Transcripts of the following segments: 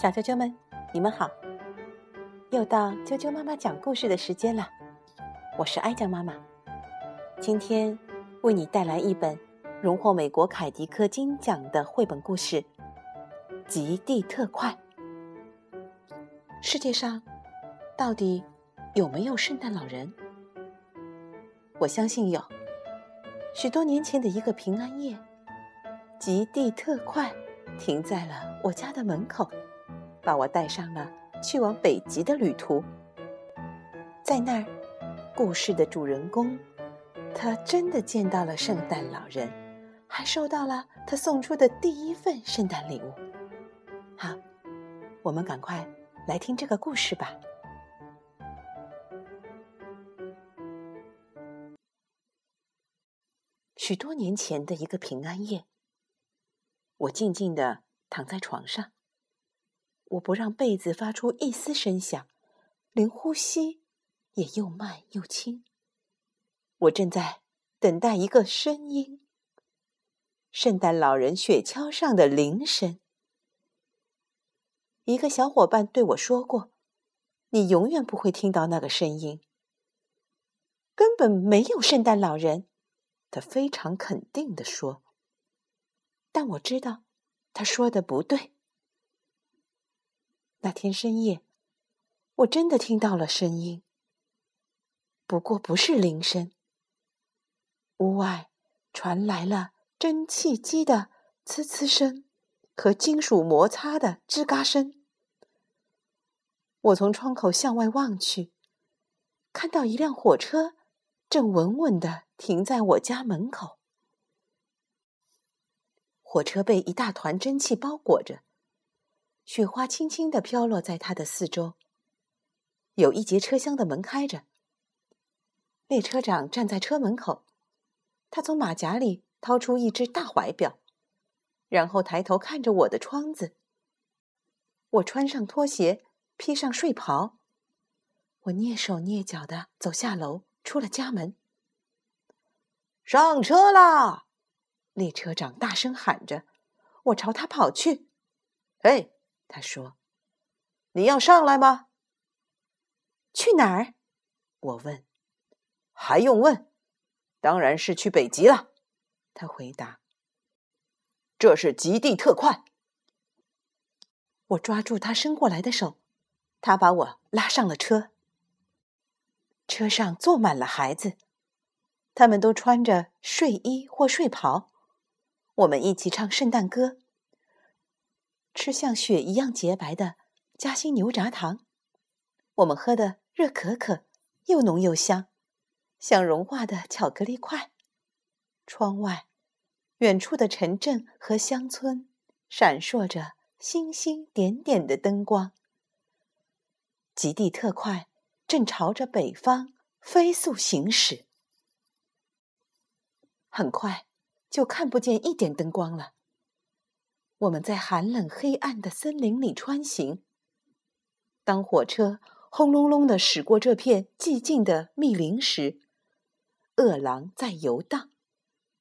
小啾啾们，你们好！又到啾啾妈妈讲故事的时间了，我是哀酱妈妈。今天为你带来一本荣获美国凯迪克金奖的绘本故事《极地特快》。世界上到底有没有圣诞老人？我相信有。许多年前的一个平安夜，极地特快停在了我家的门口。把我带上了去往北极的旅途。在那儿，故事的主人公，他真的见到了圣诞老人，还收到了他送出的第一份圣诞礼物。好，我们赶快来听这个故事吧。许多年前的一个平安夜，我静静的躺在床上。我不让被子发出一丝声响，连呼吸也又慢又轻。我正在等待一个声音——圣诞老人雪橇上的铃声。一个小伙伴对我说过：“你永远不会听到那个声音，根本没有圣诞老人。”他非常肯定地说。但我知道，他说的不对。那天深夜，我真的听到了声音，不过不是铃声。屋外传来了蒸汽机的呲呲声和金属摩擦的吱嘎声。我从窗口向外望去，看到一辆火车正稳稳的停在我家门口。火车被一大团蒸汽包裹着。雪花轻轻地飘落在他的四周。有一节车厢的门开着，列车长站在车门口，他从马甲里掏出一只大怀表，然后抬头看着我的窗子。我穿上拖鞋，披上睡袍，我蹑手蹑脚的走下楼，出了家门。上车啦！列车长大声喊着，我朝他跑去。嘿！他说：“你要上来吗？去哪儿？”我问。“还用问？当然是去北极了。”他回答。“这是极地特快。”我抓住他伸过来的手，他把我拉上了车。车上坐满了孩子，他们都穿着睡衣或睡袍。我们一起唱圣诞歌。吃像雪一样洁白的夹心牛轧糖，我们喝的热可可，又浓又香，像融化的巧克力块。窗外，远处的城镇和乡村闪烁着星星点点的灯光。极地特快正朝着北方飞速行驶，很快就看不见一点灯光了。我们在寒冷黑暗的森林里穿行。当火车轰隆隆的驶过这片寂静的密林时，饿狼在游荡，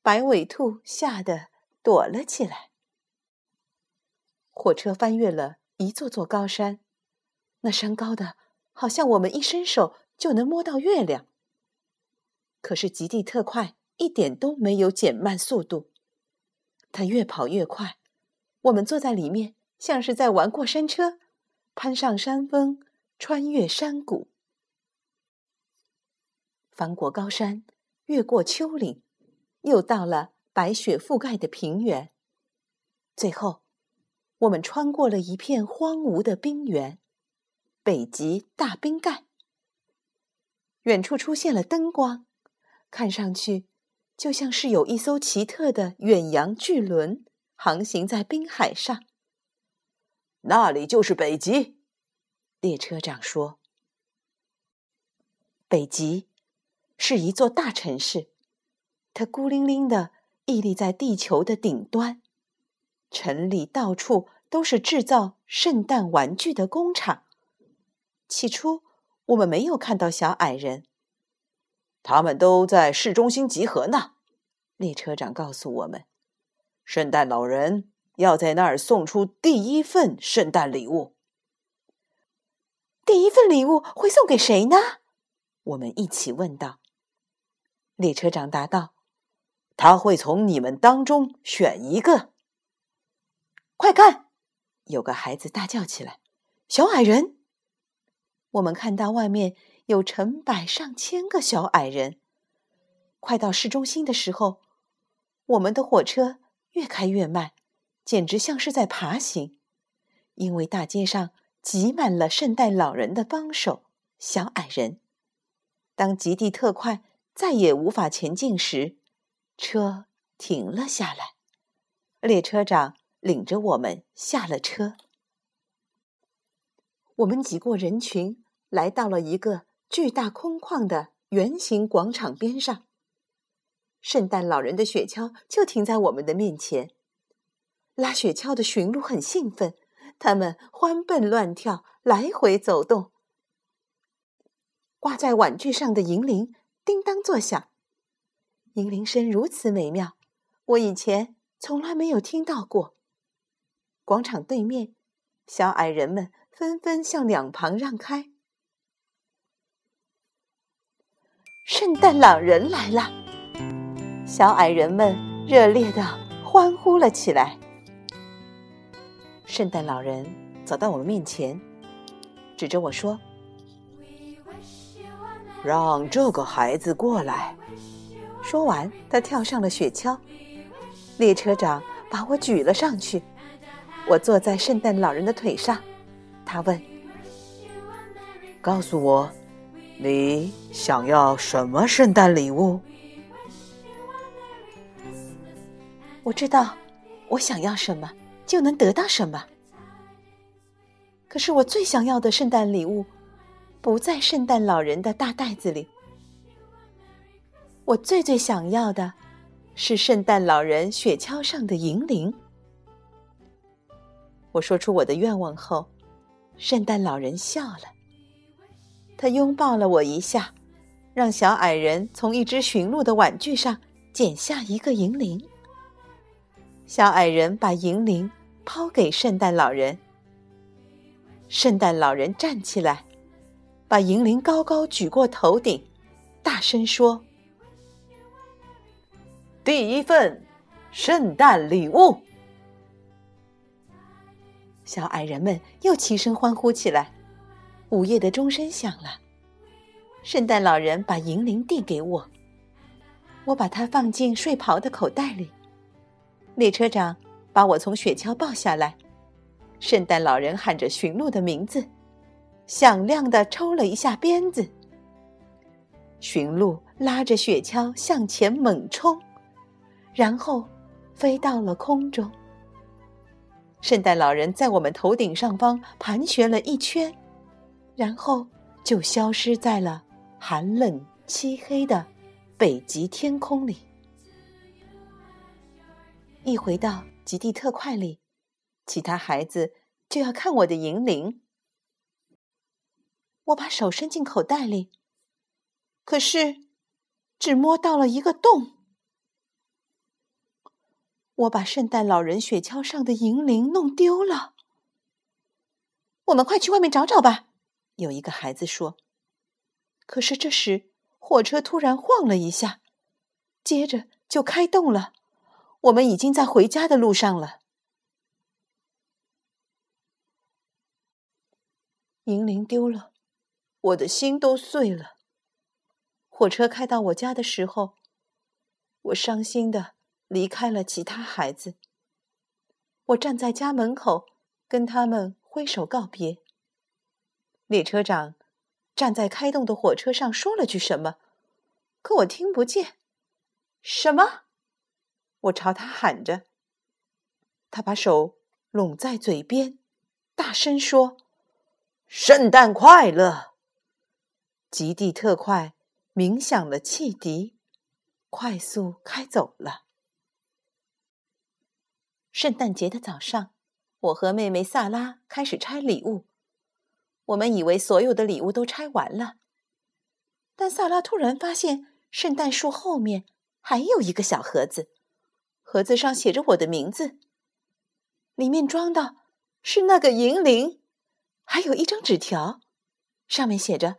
白尾兔吓得躲了起来。火车翻越了一座座高山，那山高的好像我们一伸手就能摸到月亮。可是极地特快一点都没有减慢速度，它越跑越快。我们坐在里面，像是在玩过山车，攀上山峰，穿越山谷，翻过高山，越过丘陵，又到了白雪覆盖的平原。最后，我们穿过了一片荒芜的冰原——北极大冰盖。远处出现了灯光，看上去就像是有一艘奇特的远洋巨轮。航行在冰海上，那里就是北极。列车长说：“北极是一座大城市，它孤零零的屹立在地球的顶端。城里到处都是制造圣诞玩具的工厂。起初，我们没有看到小矮人，他们都在市中心集合呢。”列车长告诉我们。圣诞老人要在那儿送出第一份圣诞礼物。第一份礼物会送给谁呢？我们一起问道。列车长答道：“他会从你们当中选一个。”快看！有个孩子大叫起来：“小矮人！”我们看到外面有成百上千个小矮人。快到市中心的时候，我们的火车越开越慢，简直像是在爬行，因为大街上。挤满了圣诞老人的帮手——小矮人。当极地特快再也无法前进时，车停了下来。列车长领着我们下了车。我们挤过人群，来到了一个巨大空旷的圆形广场边上。圣诞老人的雪橇就停在我们的面前。拉雪橇的驯鹿很兴奋。他们欢蹦乱跳，来回走动。挂在碗具上的银铃叮当作响，银铃声如此美妙，我以前从来没有听到过。广场对面，小矮人们纷纷向两旁让开。圣诞老人来了，小矮人们热烈的欢呼了起来。圣诞老人走到我们面前，指着我说：“让这个孩子过来。”说完，他跳上了雪橇。列车长把我举了上去，我坐在圣诞老人的腿上。他问：“告诉我，你想要什么圣诞礼物？”我知道，我想要什么。就能得到什么？可是我最想要的圣诞礼物，不在圣诞老人的大袋子里。我最最想要的，是圣诞老人雪橇上的银铃。我说出我的愿望后，圣诞老人笑了，他拥抱了我一下，让小矮人从一只驯鹿的玩具上剪下一个银铃。小矮人把银铃。抛给圣诞老人。圣诞老人站起来，把银铃高高举过头顶，大声说：“第一份圣诞礼物！”小矮人们又齐声欢呼起来。午夜的钟声响了，圣诞老人把银铃递给我，我把它放进睡袍的口袋里。列车长。把我从雪橇抱下来，圣诞老人喊着驯鹿的名字，响亮的抽了一下鞭子。驯鹿拉着雪橇向前猛冲，然后飞到了空中。圣诞老人在我们头顶上方盘旋了一圈，然后就消失在了寒冷漆黑的北极天空里。一回到。极地特快里，其他孩子就要看我的银铃。我把手伸进口袋里，可是只摸到了一个洞。我把圣诞老人雪橇上的银铃弄丢了。我们快去外面找找吧！有一个孩子说。可是这时火车突然晃了一下，接着就开动了。我们已经在回家的路上了。银铃丢了，我的心都碎了。火车开到我家的时候，我伤心的离开了其他孩子。我站在家门口，跟他们挥手告别。列车长站在开动的火车上说了句什么，可我听不见。什么？我朝他喊着，他把手拢在嘴边，大声说：“圣诞快乐！”极地特快鸣响了汽笛，快速开走了。圣诞节的早上，我和妹妹萨拉开始拆礼物。我们以为所有的礼物都拆完了，但萨拉突然发现圣诞树后面还有一个小盒子。盒子上写着我的名字，里面装的是那个银铃，还有一张纸条，上面写着：“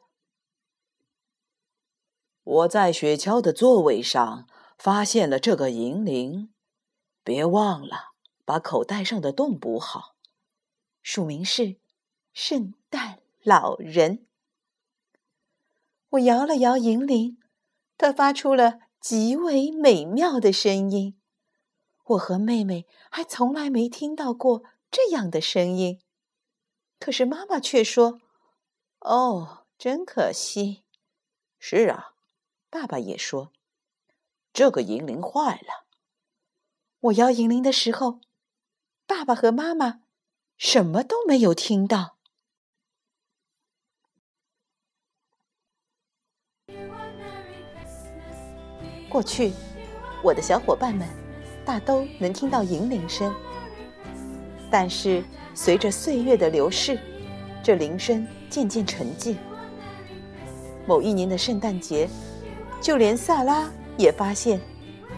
我在雪橇的座位上发现了这个银铃，别忘了把口袋上的洞补好。”署名是“圣诞老人”。我摇了摇银铃，它发出了极为美妙的声音。我和妹妹还从来没听到过这样的声音，可是妈妈却说：“哦，真可惜。”是啊，爸爸也说：“这个银铃坏了。”我摇银铃的时候，爸爸和妈妈什么都没有听到。过去，我的小伙伴们。大都能听到银铃声，但是随着岁月的流逝，这铃声渐渐沉寂。某一年的圣诞节，就连萨拉也发现，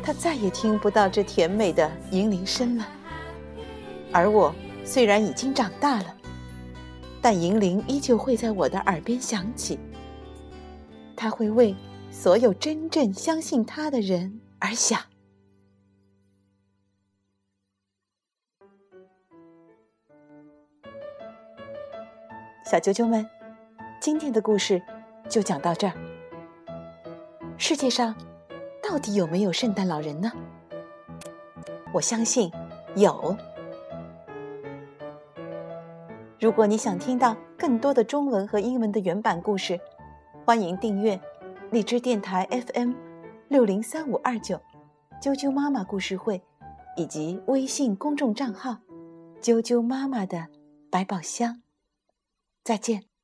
他再也听不到这甜美的银铃声了。而我虽然已经长大了，但银铃依旧会在我的耳边响起。它会为所有真正相信它的人而响。小啾啾们，今天的故事就讲到这儿。世界上到底有没有圣诞老人呢？我相信有。如果你想听到更多的中文和英文的原版故事，欢迎订阅荔枝电台 FM 六零三五二九啾啾妈妈故事会，以及微信公众账号啾啾妈妈的百宝箱。再见。